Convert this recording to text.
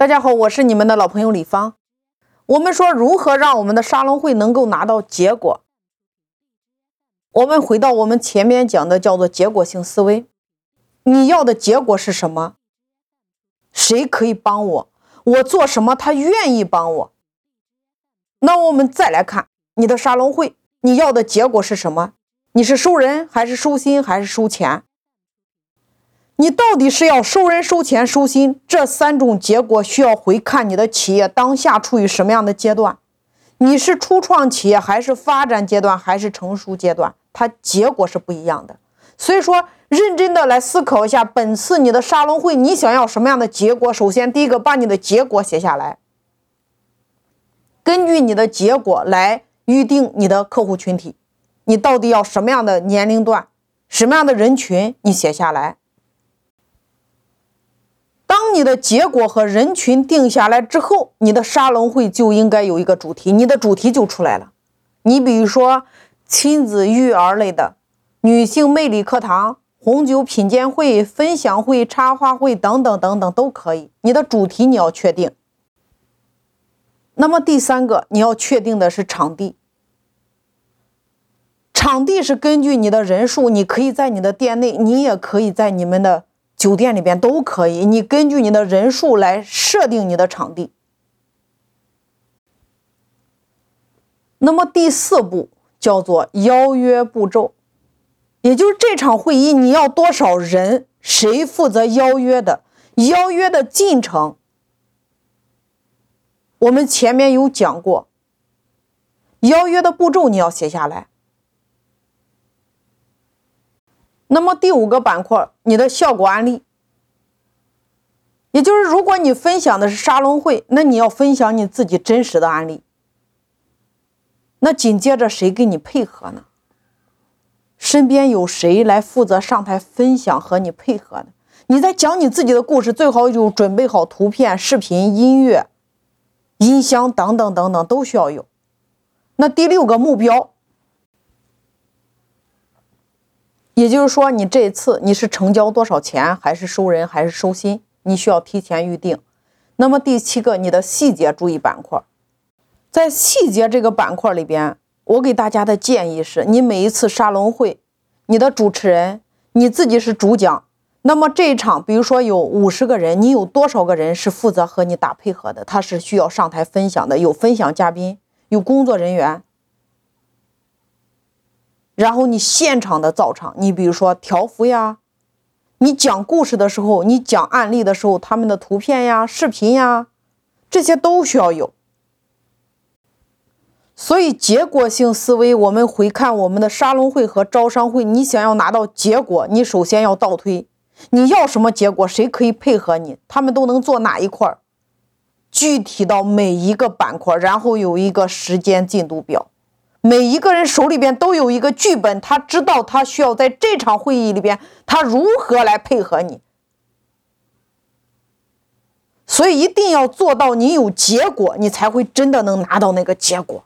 大家好，我是你们的老朋友李芳。我们说如何让我们的沙龙会能够拿到结果？我们回到我们前面讲的叫做结果性思维。你要的结果是什么？谁可以帮我？我做什么他愿意帮我？那我们再来看你的沙龙会，你要的结果是什么？你是收人还是收心还是收钱？你到底是要收人、收钱、收心这三种结果，需要回看你的企业当下处于什么样的阶段？你是初创企业，还是发展阶段，还是成熟阶段？它结果是不一样的。所以说，认真的来思考一下，本次你的沙龙会，你想要什么样的结果？首先，第一个，把你的结果写下来，根据你的结果来预定你的客户群体，你到底要什么样的年龄段，什么样的人群？你写下来。你的结果和人群定下来之后，你的沙龙会就应该有一个主题，你的主题就出来了。你比如说亲子育儿类的、女性魅力课堂、红酒品鉴会、分享会、插花会等等等等都可以。你的主题你要确定。那么第三个你要确定的是场地，场地是根据你的人数，你可以在你的店内，你也可以在你们的。酒店里边都可以，你根据你的人数来设定你的场地。那么第四步叫做邀约步骤，也就是这场会议你要多少人，谁负责邀约的，邀约的进程。我们前面有讲过，邀约的步骤你要写下来。那么第五个板块，你的效果案例，也就是如果你分享的是沙龙会，那你要分享你自己真实的案例。那紧接着谁给你配合呢？身边有谁来负责上台分享和你配合的？你在讲你自己的故事，最好有准备好图片、视频、音乐、音箱等等等等都需要有。那第六个目标。也就是说，你这次你是成交多少钱，还是收人，还是收心？你需要提前预定。那么第七个，你的细节注意板块，在细节这个板块里边，我给大家的建议是：你每一次沙龙会，你的主持人你自己是主讲。那么这一场，比如说有五十个人，你有多少个人是负责和你打配合的？他是需要上台分享的，有分享嘉宾，有工作人员。然后你现场的造场，你比如说条幅呀，你讲故事的时候，你讲案例的时候，他们的图片呀、视频呀，这些都需要有。所以结果性思维，我们回看我们的沙龙会和招商会，你想要拿到结果，你首先要倒推，你要什么结果，谁可以配合你，他们都能做哪一块儿，具体到每一个板块，然后有一个时间进度表。每一个人手里边都有一个剧本，他知道他需要在这场会议里边，他如何来配合你。所以一定要做到，你有结果，你才会真的能拿到那个结果。